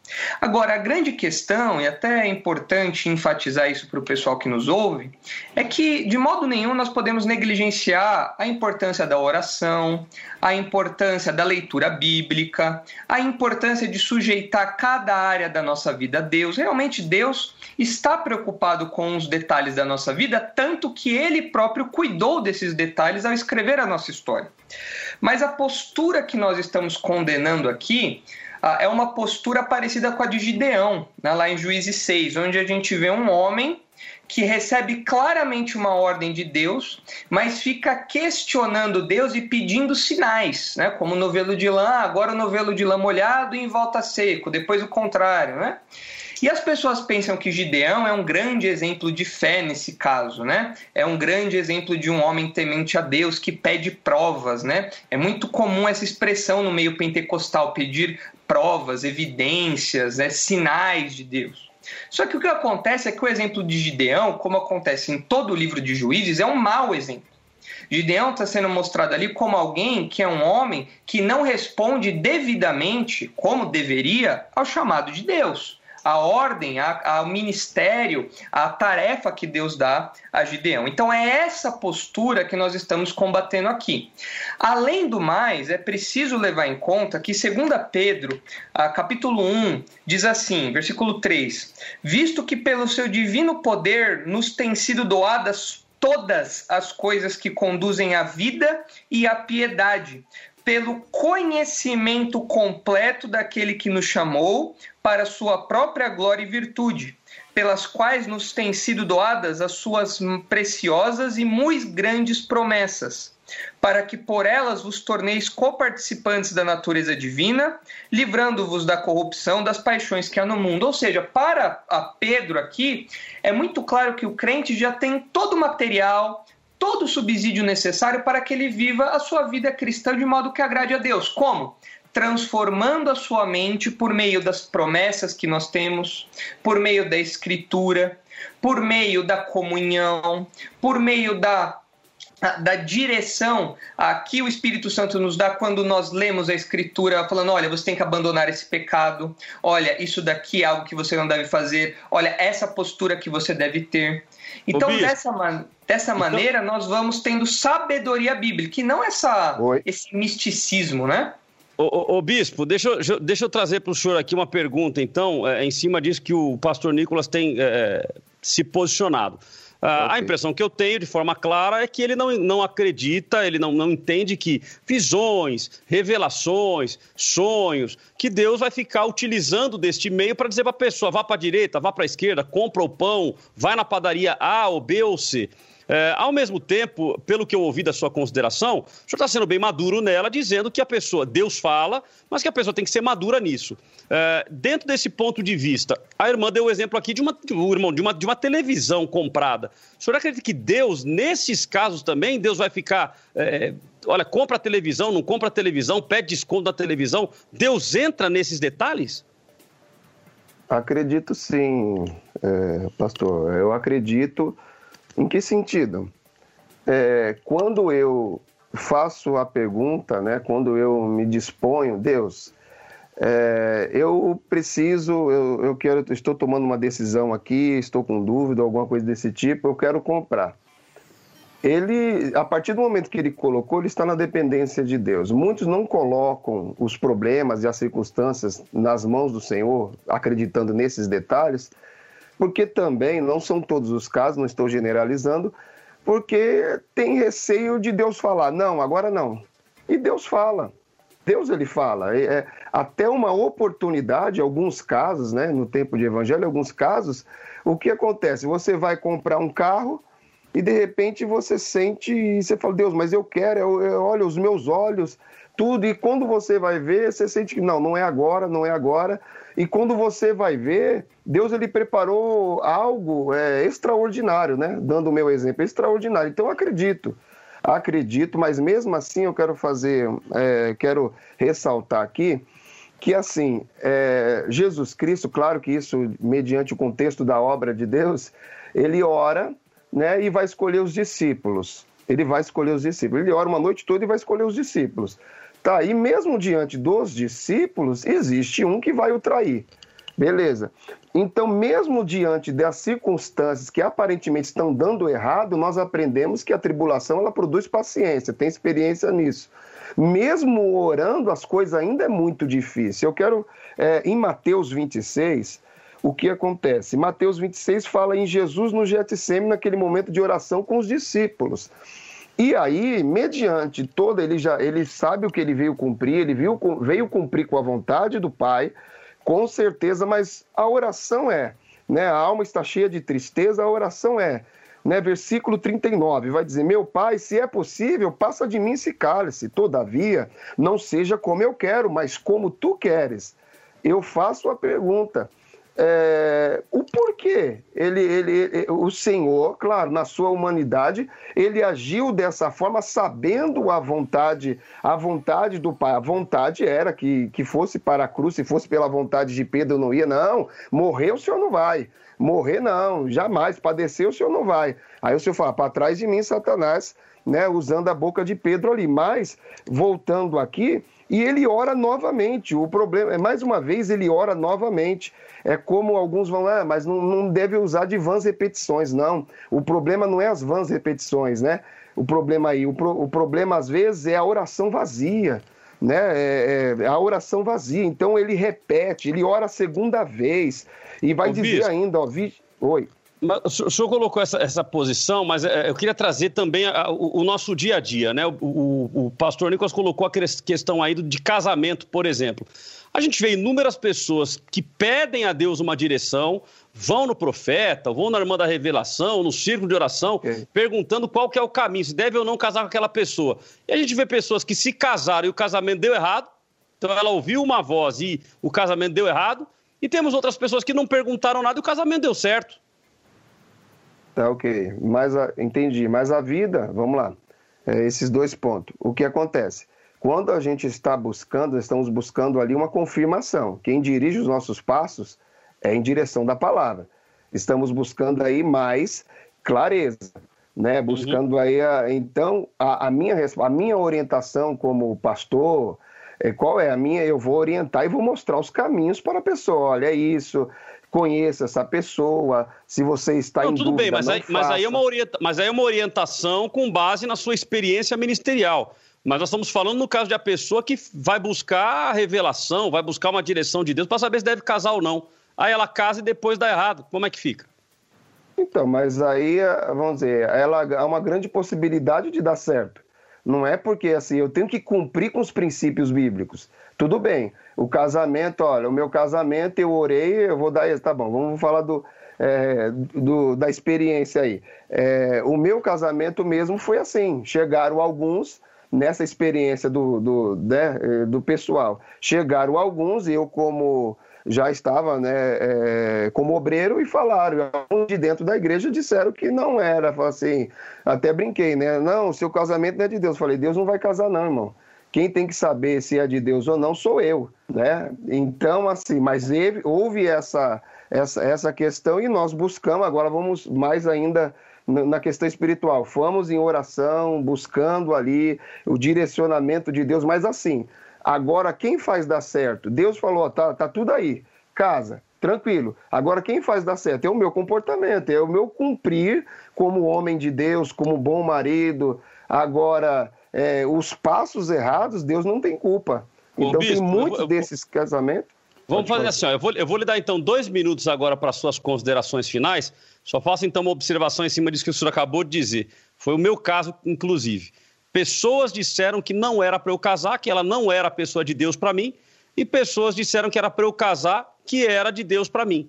Agora, a grande questão, e até é importante enfatizar isso para o pessoal que nos ouve, é que de modo nenhum nós podemos negligenciar a importância da oração, a importância da leitura bíblica, a importância de sujeitar cada área da nossa vida a Deus. Realmente, Deus está preocupado com os detalhes da nossa vida, tanto que ele próprio cuidou desses detalhes ao escrever a nossa história. Mas a postura que nós estamos condenando aqui é uma postura parecida com a de Gideão, né, lá em Juízes 6, onde a gente vê um homem que recebe claramente uma ordem de Deus, mas fica questionando Deus e pedindo sinais, né? Como o novelo de lã, agora o novelo de lã molhado e em volta seco, depois o contrário, né? E as pessoas pensam que Gideão é um grande exemplo de fé nesse caso, né? É um grande exemplo de um homem temente a Deus que pede provas, né? É muito comum essa expressão no meio pentecostal, pedir provas, evidências, né? sinais de Deus. Só que o que acontece é que o exemplo de Gideão, como acontece em todo o livro de Juízes, é um mau exemplo. Gideão está sendo mostrado ali como alguém que é um homem que não responde devidamente, como deveria, ao chamado de Deus a ordem, ao ministério, a tarefa que Deus dá a Gideão. Então é essa postura que nós estamos combatendo aqui. Além do mais, é preciso levar em conta que, segundo Pedro, capítulo 1, diz assim, versículo 3: Visto que pelo seu divino poder nos têm sido doadas todas as coisas que conduzem à vida e à piedade, pelo conhecimento completo daquele que nos chamou para sua própria glória e virtude, pelas quais nos têm sido doadas as suas preciosas e muito grandes promessas, para que por elas vos torneis coparticipantes da natureza divina, livrando-vos da corrupção das paixões que há no mundo. Ou seja, para a Pedro aqui, é muito claro que o crente já tem todo o material, todo o subsídio necessário para que ele viva a sua vida cristã de modo que agrade a Deus. Como? Transformando a sua mente por meio das promessas que nós temos, por meio da Escritura, por meio da comunhão, por meio da da direção a que o Espírito Santo nos dá quando nós lemos a Escritura, falando: olha, você tem que abandonar esse pecado, olha, isso daqui é algo que você não deve fazer, olha, essa postura que você deve ter. Então, dessa, man dessa então... maneira, nós vamos tendo sabedoria bíblica, que não essa, esse misticismo, né? Ô, ô, ô, Bispo, deixa eu, deixa eu trazer para o senhor aqui uma pergunta, então, é, em cima disso que o pastor Nicolas tem é, se posicionado. Ah, okay. A impressão que eu tenho, de forma clara, é que ele não, não acredita, ele não, não entende que visões, revelações, sonhos, que Deus vai ficar utilizando deste meio para dizer para a pessoa: vá para a direita, vá para a esquerda, compra o pão, vai na padaria A ou B ou C. É, ao mesmo tempo, pelo que eu ouvi da sua consideração, o senhor está sendo bem maduro nela, dizendo que a pessoa, Deus fala, mas que a pessoa tem que ser madura nisso. É, dentro desse ponto de vista, a irmã deu o exemplo aqui de uma, o irmão, de uma, de uma televisão comprada. O senhor acredita que Deus, nesses casos também, Deus vai ficar. É, olha, compra a televisão, não compra a televisão, pede desconto da televisão. Deus entra nesses detalhes? Acredito sim, é, pastor. Eu acredito em que sentido? É, quando eu faço a pergunta, né, quando eu me disponho, Deus, é, eu preciso, eu, eu quero, estou tomando uma decisão aqui, estou com dúvida, alguma coisa desse tipo, eu quero comprar. Ele, a partir do momento que ele colocou, ele está na dependência de Deus. Muitos não colocam os problemas e as circunstâncias nas mãos do Senhor, acreditando nesses detalhes, porque também não são todos os casos, não estou generalizando, porque tem receio de Deus falar, não, agora não. E Deus fala. Deus ele fala. É, até uma oportunidade, alguns casos, né, no tempo de evangelho, alguns casos, o que acontece? Você vai comprar um carro e de repente você sente, e você fala, Deus, mas eu quero, eu, eu, olha os meus olhos, tudo, e quando você vai ver, você sente que não, não é agora, não é agora. E quando você vai ver, Deus ele preparou algo é, extraordinário, né? Dando o meu exemplo, extraordinário. Então eu acredito. Acredito, mas mesmo assim eu quero fazer, é, quero ressaltar aqui que assim, é, Jesus Cristo, claro que isso, mediante o contexto da obra de Deus, ele ora né, e vai escolher os discípulos. Ele vai escolher os discípulos. Ele ora uma noite toda e vai escolher os discípulos. Tá, e mesmo diante dos discípulos, existe um que vai o trair. Beleza. Então, mesmo diante das circunstâncias que aparentemente estão dando errado, nós aprendemos que a tribulação ela produz paciência, tem experiência nisso. Mesmo orando, as coisas ainda é muito difícil. Eu quero, é, em Mateus 26, o que acontece? Mateus 26 fala em Jesus no Getsemane, naquele momento de oração com os discípulos. E aí, mediante toda, ele já ele sabe o que ele veio cumprir, ele viu, veio cumprir com a vontade do Pai, com certeza, mas a oração é, né? A alma está cheia de tristeza, a oração é, né, versículo 39, vai dizer: Meu pai, se é possível, passa de mim esse cálice. Todavia, não seja como eu quero, mas como tu queres. Eu faço a pergunta: é, o porquê ele, ele, o Senhor, claro, na sua humanidade, ele agiu dessa forma, sabendo a vontade, a vontade do Pai. A vontade era que, que fosse para a cruz, se fosse pela vontade de Pedro, não ia, não. Morrer o Senhor não vai. Morrer não, jamais. Padecer o Senhor não vai. Aí o Senhor fala, para trás de mim, Satanás, né, usando a boca de Pedro ali. Mas, voltando aqui, e ele ora novamente. O problema é, mais uma vez, ele ora novamente. É como alguns vão, ah, mas não, não deve usar de vãs repetições. Não. O problema não é as vãs repetições, né? O problema aí, o, pro, o problema às vezes é a oração vazia né? É, é, a oração vazia. Então ele repete, ele ora a segunda vez e vai Ô, dizer bispo, ainda, ó, vi... oi. Mas, o senhor colocou essa, essa posição, mas é, eu queria trazer também a, o, o, nosso dia a dia, né? O, o, o pastor Nicolas colocou a questão aí de casamento, por exemplo. A gente vê inúmeras pessoas que pedem a Deus uma direção, vão no profeta, vão na irmã da revelação, no círculo de oração, okay. perguntando qual que é o caminho, se deve ou não casar com aquela pessoa. E a gente vê pessoas que se casaram e o casamento deu errado, então ela ouviu uma voz e o casamento deu errado, e temos outras pessoas que não perguntaram nada e o casamento deu certo. Tá ok, mas a, entendi. Mas a vida, vamos lá, é, esses dois pontos. O que acontece? Quando a gente está buscando, estamos buscando ali uma confirmação. Quem dirige os nossos passos é em direção da palavra. Estamos buscando aí mais clareza, né? Uhum. Buscando uhum. aí, a, então, a, a, minha, a minha orientação como pastor, é, qual é a minha? Eu vou orientar e vou mostrar os caminhos para a pessoa. Olha, é isso, conheça essa pessoa, se você está não, em tudo dúvida, bem, mas, aí, mas, aí é uma orienta, mas aí é uma orientação com base na sua experiência ministerial. Mas nós estamos falando no caso de a pessoa que vai buscar a revelação, vai buscar uma direção de Deus para saber se deve casar ou não. Aí ela casa e depois dá errado. Como é que fica? Então, mas aí, vamos dizer, ela há uma grande possibilidade de dar certo. Não é porque assim, eu tenho que cumprir com os princípios bíblicos. Tudo bem. O casamento, olha, o meu casamento eu orei, eu vou dar. Tá bom, vamos falar do, é, do da experiência aí. É, o meu casamento mesmo foi assim. Chegaram alguns nessa experiência do, do, né, eh, do pessoal. Chegaram alguns, eu como já estava né, é, como obreiro e falaram, de dentro da igreja disseram que não era, assim, até brinquei, né? Não, seu casamento não é de Deus. Falei, Deus não vai casar não, irmão. Quem tem que saber se é de Deus ou não sou eu, né? Então, assim, mas houve essa, essa, essa questão e nós buscamos, agora vamos mais ainda na questão espiritual. Fomos em oração, buscando ali o direcionamento de Deus, mas assim, agora quem faz dar certo? Deus falou, tá, tá tudo aí, casa, tranquilo. Agora quem faz dar certo é o meu comportamento, é o meu cumprir como homem de Deus, como bom marido. Agora, é, os passos errados, Deus não tem culpa. Então Bispo, tem muitos eu, eu, desses casamentos. Vamos fazer assim, ó, eu, vou, eu vou lhe dar então dois minutos agora para suas considerações finais. Só faço então uma observação em cima disso que o senhor acabou de dizer. Foi o meu caso, inclusive. Pessoas disseram que não era para eu casar, que ela não era a pessoa de Deus para mim, e pessoas disseram que era para eu casar, que era de Deus para mim.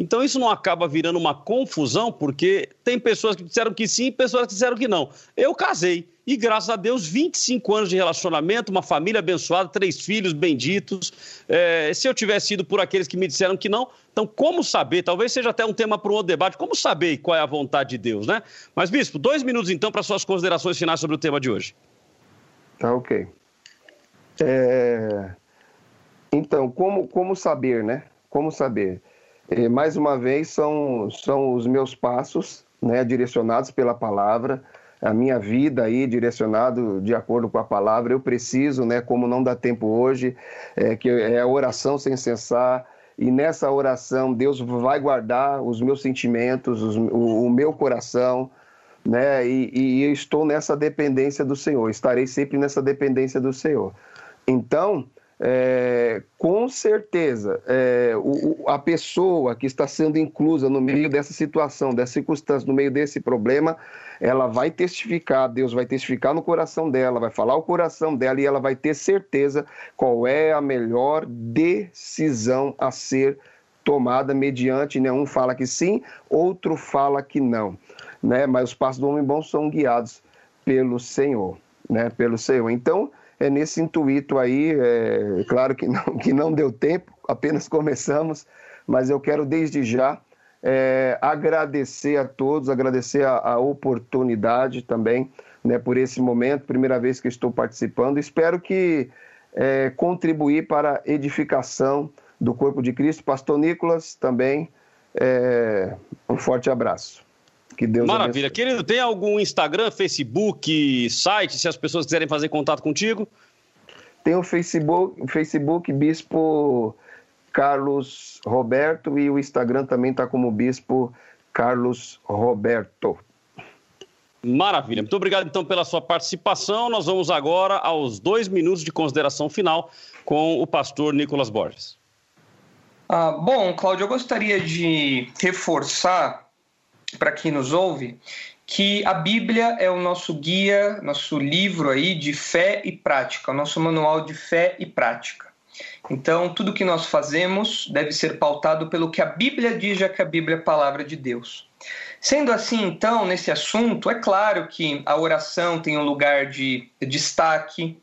Então isso não acaba virando uma confusão, porque tem pessoas que disseram que sim e pessoas que disseram que não. Eu casei. E graças a Deus, 25 anos de relacionamento, uma família abençoada, três filhos benditos. É, se eu tivesse ido por aqueles que me disseram que não, então como saber? Talvez seja até um tema para um outro debate, como saber qual é a vontade de Deus, né? Mas, Bispo, dois minutos então para suas considerações finais sobre o tema de hoje. Tá ok. É... Então, como, como saber, né? Como saber? É, mais uma vez, são, são os meus passos, né, direcionados pela palavra a minha vida aí direcionado de acordo com a palavra. Eu preciso, né, como não dá tempo hoje, é, que é a oração sem cessar. E nessa oração Deus vai guardar os meus sentimentos, os, o, o, meu coração, né? E, e eu estou nessa dependência do Senhor. Estarei sempre nessa dependência do Senhor. Então, é, com certeza, é, o, a pessoa que está sendo inclusa no meio dessa situação, dessa circunstância, no meio desse problema, ela vai testificar, Deus vai testificar no coração dela, vai falar o coração dela e ela vai ter certeza qual é a melhor decisão a ser tomada mediante, né? um fala que sim, outro fala que não, né? Mas os passos do homem bom são guiados pelo Senhor, né? Pelo Senhor. Então, é nesse intuito aí, é claro que não, que não deu tempo, apenas começamos, mas eu quero desde já é, agradecer a todos, agradecer a, a, oportunidade também né, por esse momento, primeira vez que estou participando. Espero que é, contribuir para a edificação do corpo de Cristo. Pastor Nicolas, também é, um forte abraço. Que Deus Maravilha. Abençoe. Querido, tem algum Instagram, Facebook, site, se as pessoas quiserem fazer contato contigo? Tem o Facebook, Facebook Bispo Carlos Roberto e o Instagram também está como Bispo Carlos Roberto. Maravilha. Muito obrigado então pela sua participação. Nós vamos agora aos dois minutos de consideração final com o pastor Nicolas Borges. Ah, bom, Cláudio, eu gostaria de reforçar para quem nos ouve, que a Bíblia é o nosso guia, nosso livro aí de fé e prática, o nosso manual de fé e prática. Então, tudo que nós fazemos deve ser pautado pelo que a Bíblia diz, já que a Bíblia é a palavra de Deus. Sendo assim, então, nesse assunto, é claro que a oração tem um lugar de destaque,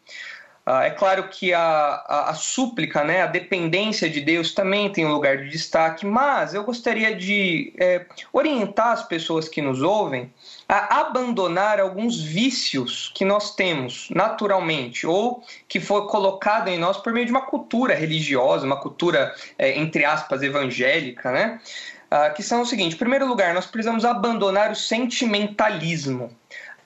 é claro que a, a, a, súplica, né, a dependência de Deus também tem um lugar de destaque, mas eu gostaria de é, orientar as pessoas que nos ouvem a abandonar alguns vícios que nós temos naturalmente ou que foi colocado em nós por meio de uma cultura religiosa, uma cultura, é, entre aspas, evangélica, né? Ah, que são o seguinte: em primeiro lugar, nós precisamos abandonar o sentimentalismo.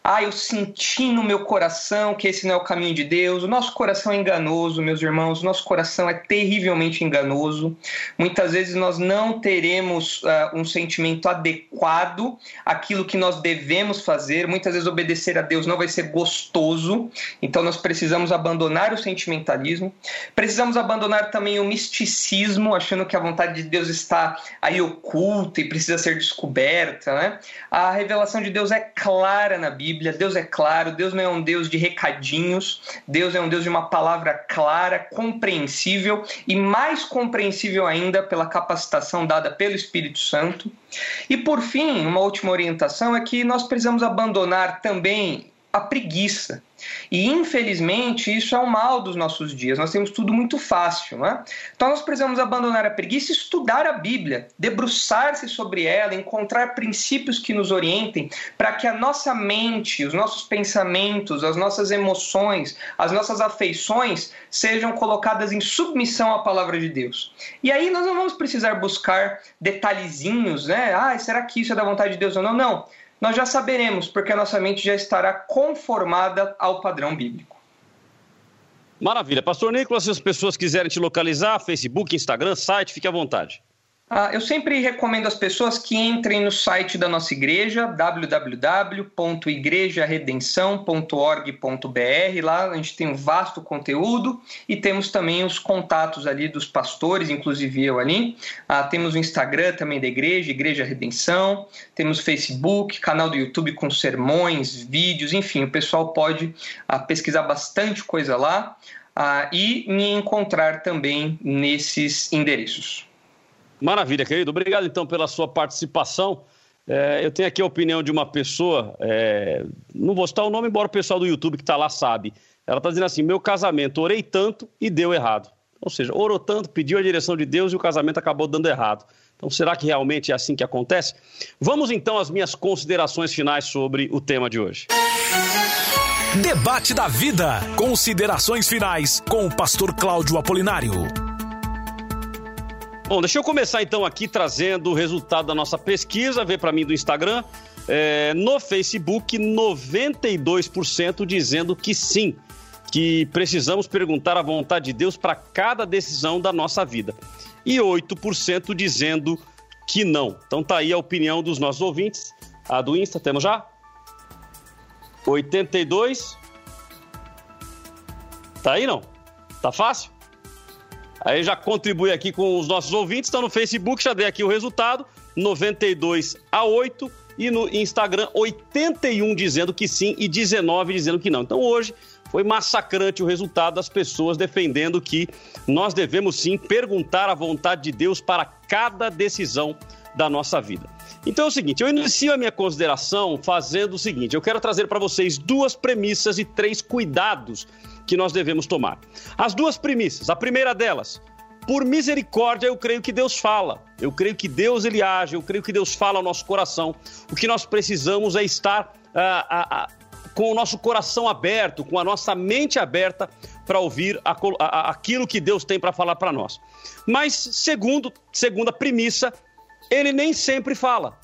Ah, eu senti no meu coração que esse não é o caminho de Deus. O nosso coração é enganoso, meus irmãos. O nosso coração é terrivelmente enganoso. Muitas vezes nós não teremos uh, um sentimento adequado àquilo que nós devemos fazer. Muitas vezes obedecer a Deus não vai ser gostoso. Então nós precisamos abandonar o sentimentalismo. Precisamos abandonar também o misticismo, achando que a vontade de Deus está aí oculta e precisa ser descoberta. Né? A revelação de Deus é clara na Bíblia. Bíblia, Deus é claro, Deus não é um Deus de recadinhos, Deus é um Deus de uma palavra clara, compreensível e mais compreensível ainda pela capacitação dada pelo Espírito Santo. E por fim, uma última orientação é que nós precisamos abandonar também a preguiça. E infelizmente isso é o mal dos nossos dias. Nós temos tudo muito fácil, né? Então nós precisamos abandonar a preguiça estudar a Bíblia, debruçar-se sobre ela, encontrar princípios que nos orientem para que a nossa mente, os nossos pensamentos, as nossas emoções, as nossas afeições sejam colocadas em submissão à palavra de Deus. E aí nós não vamos precisar buscar detalhezinhos, né? Ah, será que isso é da vontade de Deus ou não? Não nós já saberemos, porque a nossa mente já estará conformada ao padrão bíblico. Maravilha. Pastor Nicolas, se as pessoas quiserem te localizar, Facebook, Instagram, site, fique à vontade. Ah, eu sempre recomendo às pessoas que entrem no site da nossa igreja, www.igrejaredenção.org.br. Lá a gente tem um vasto conteúdo e temos também os contatos ali dos pastores, inclusive eu ali. Ah, temos o Instagram também da igreja, Igreja Redenção. Temos Facebook, canal do YouTube com sermões, vídeos, enfim, o pessoal pode ah, pesquisar bastante coisa lá e me encontrar também nesses endereços. Maravilha, querido. Obrigado então pela sua participação. É, eu tenho aqui a opinião de uma pessoa, é, não vou citar o nome, embora o pessoal do YouTube que está lá sabe. Ela está dizendo assim: meu casamento, orei tanto e deu errado. Ou seja, orou tanto, pediu a direção de Deus e o casamento acabou dando errado. Então, será que realmente é assim que acontece? Vamos então às minhas considerações finais sobre o tema de hoje. Debate da vida. Considerações finais com o pastor Cláudio Apolinário. Bom, deixa eu começar então aqui trazendo o resultado da nossa pesquisa, vê para mim do Instagram. É, no Facebook, 92% dizendo que sim, que precisamos perguntar a vontade de Deus para cada decisão da nossa vida. E 8% dizendo que não. Então tá aí a opinião dos nossos ouvintes. A do Insta, temos já? 82. Tá aí não? Tá fácil? Aí já contribui aqui com os nossos ouvintes. Está no Facebook, já dei aqui o resultado: 92 a 8. E no Instagram, 81 dizendo que sim e 19 dizendo que não. Então hoje foi massacrante o resultado das pessoas defendendo que nós devemos sim perguntar a vontade de Deus para cada decisão da nossa vida. Então é o seguinte, eu inicio a minha consideração fazendo o seguinte: eu quero trazer para vocês duas premissas e três cuidados que nós devemos tomar. As duas premissas, a primeira delas, por misericórdia eu creio que Deus fala. Eu creio que Deus ele age, eu creio que Deus fala ao nosso coração. O que nós precisamos é estar ah, ah, ah, com o nosso coração aberto, com a nossa mente aberta para ouvir a, a, aquilo que Deus tem para falar para nós. Mas segundo, segunda premissa, ele nem sempre fala.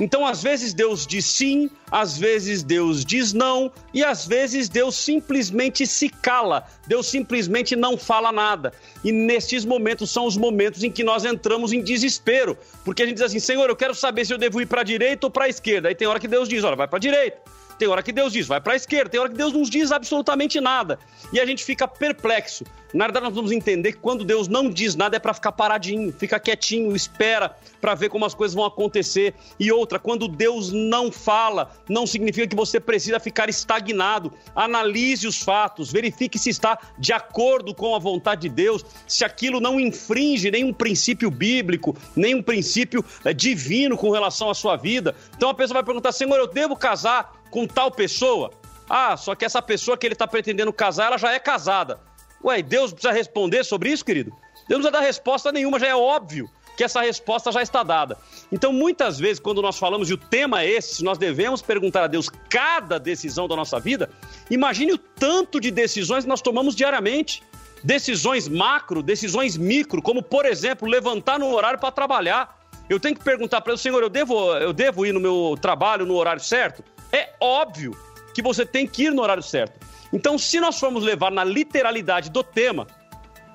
Então, às vezes Deus diz sim, às vezes Deus diz não, e às vezes Deus simplesmente se cala, Deus simplesmente não fala nada. E nestes momentos são os momentos em que nós entramos em desespero, porque a gente diz assim: Senhor, eu quero saber se eu devo ir para a direita ou para a esquerda. Aí tem hora que Deus diz: olha, vai para a direita. Tem hora que Deus diz, vai para a esquerda, tem hora que Deus não diz absolutamente nada. E a gente fica perplexo. Na verdade, nós vamos entender que quando Deus não diz nada é para ficar paradinho, fica quietinho, espera para ver como as coisas vão acontecer. E outra, quando Deus não fala, não significa que você precisa ficar estagnado. Analise os fatos, verifique se está de acordo com a vontade de Deus, se aquilo não infringe nenhum princípio bíblico, nenhum princípio é, divino com relação à sua vida. Então a pessoa vai perguntar: Senhor, eu devo casar com tal pessoa? Ah, só que essa pessoa que ele está pretendendo casar, ela já é casada. Ué, Deus precisa responder sobre isso, querido? Deus não precisa dar resposta nenhuma, já é óbvio que essa resposta já está dada. Então, muitas vezes, quando nós falamos e o tema é esse, nós devemos perguntar a Deus cada decisão da nossa vida, imagine o tanto de decisões que nós tomamos diariamente. Decisões macro, decisões micro, como, por exemplo, levantar no horário para trabalhar. Eu tenho que perguntar para o Senhor, eu devo, eu devo ir no meu trabalho no horário certo? É óbvio que você tem que ir no horário certo. Então, se nós formos levar na literalidade do tema,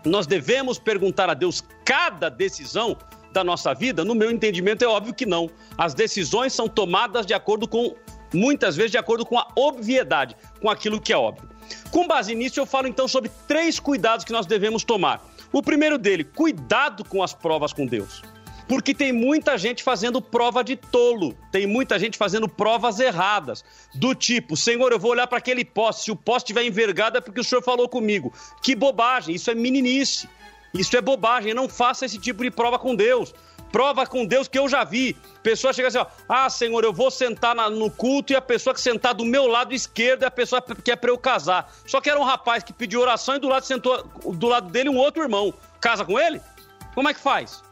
nós devemos perguntar a Deus cada decisão da nossa vida? No meu entendimento, é óbvio que não. As decisões são tomadas de acordo com, muitas vezes, de acordo com a obviedade, com aquilo que é óbvio. Com base nisso, eu falo então sobre três cuidados que nós devemos tomar. O primeiro dele, cuidado com as provas com Deus. Porque tem muita gente fazendo prova de tolo, tem muita gente fazendo provas erradas, do tipo, Senhor, eu vou olhar para aquele poste, se o poste estiver envergado é porque o Senhor falou comigo. Que bobagem, isso é meninice, isso é bobagem, não faça esse tipo de prova com Deus. Prova com Deus que eu já vi. Pessoa chega assim, ó, ah, Senhor, eu vou sentar na, no culto e a pessoa que sentar do meu lado esquerdo é a pessoa que é para eu casar. Só que era um rapaz que pediu oração e do lado sentou do lado dele um outro irmão. Casa com ele? Como é que faz?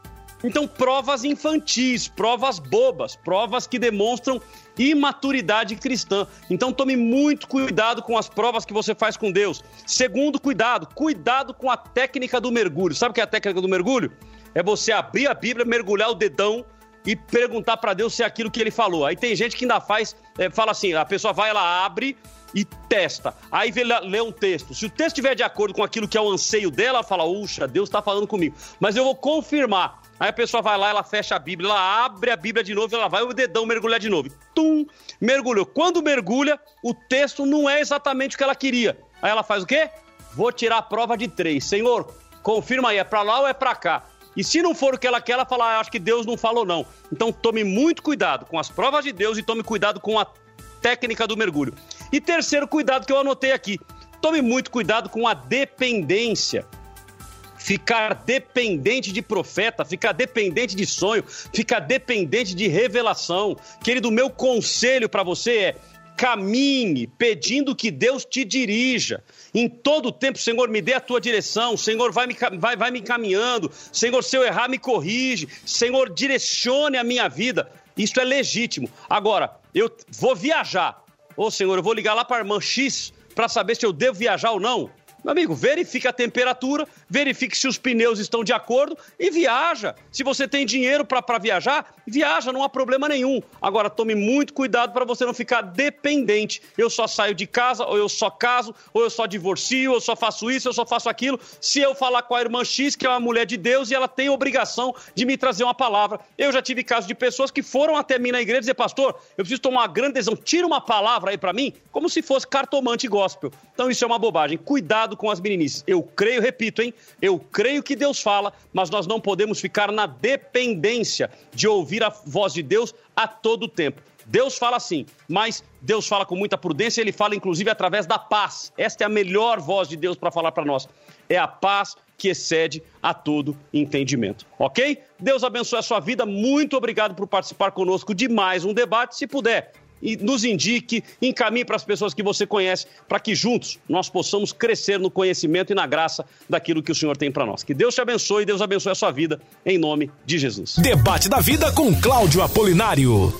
Então, provas infantis, provas bobas, provas que demonstram imaturidade cristã. Então, tome muito cuidado com as provas que você faz com Deus. Segundo, cuidado, cuidado com a técnica do mergulho. Sabe o que é a técnica do mergulho? É você abrir a Bíblia, mergulhar o dedão e perguntar para Deus se é aquilo que ele falou. Aí tem gente que ainda faz, é, fala assim: a pessoa vai, ela abre e testa. Aí vê, lê um texto. Se o texto estiver de acordo com aquilo que é o anseio dela, ela fala: Uxa, Deus está falando comigo. Mas eu vou confirmar. Aí a pessoa vai lá, ela fecha a Bíblia, ela abre a Bíblia de novo, ela vai o dedão mergulhar de novo. Tum! Mergulhou. Quando mergulha, o texto não é exatamente o que ela queria. Aí ela faz o quê? Vou tirar a prova de três. Senhor, confirma aí, é pra lá ou é pra cá? E se não for o que ela quer, ela fala, ah, acho que Deus não falou não. Então tome muito cuidado com as provas de Deus e tome cuidado com a técnica do mergulho. E terceiro cuidado que eu anotei aqui, tome muito cuidado com a dependência. Ficar dependente de profeta, ficar dependente de sonho, ficar dependente de revelação. Querido, meu conselho para você é caminhe pedindo que Deus te dirija. Em todo tempo, Senhor, me dê a tua direção. Senhor, vai me, vai, vai me encaminhando. Senhor, se eu errar, me corrige. Senhor, direcione a minha vida. Isso é legítimo. Agora, eu vou viajar. Ô, Senhor, eu vou ligar lá para a irmã X para saber se eu devo viajar ou não. Meu amigo, verifique a temperatura, verifique se os pneus estão de acordo e viaja. Se você tem dinheiro para viajar, viaja, não há problema nenhum. Agora, tome muito cuidado para você não ficar dependente. Eu só saio de casa, ou eu só caso, ou eu só divorcio, ou eu só faço isso, eu só faço aquilo. Se eu falar com a irmã X, que é uma mulher de Deus, e ela tem obrigação de me trazer uma palavra. Eu já tive casos de pessoas que foram até mim na igreja dizer, pastor, eu preciso tomar uma grande decisão, tira uma palavra aí para mim, como se fosse cartomante gospel. Então isso é uma bobagem. Cuidado com as meninices. Eu creio, repito, hein? Eu creio que Deus fala, mas nós não podemos ficar na dependência de ouvir a voz de Deus a todo tempo. Deus fala assim, mas Deus fala com muita prudência, ele fala inclusive através da paz. Esta é a melhor voz de Deus para falar para nós. É a paz que excede a todo entendimento. Ok? Deus abençoe a sua vida. Muito obrigado por participar conosco de mais um debate. Se puder, e nos indique, encaminhe para as pessoas que você conhece, para que juntos nós possamos crescer no conhecimento e na graça daquilo que o Senhor tem para nós. Que Deus te abençoe e Deus abençoe a sua vida, em nome de Jesus. Debate da vida com Cláudio Apolinário.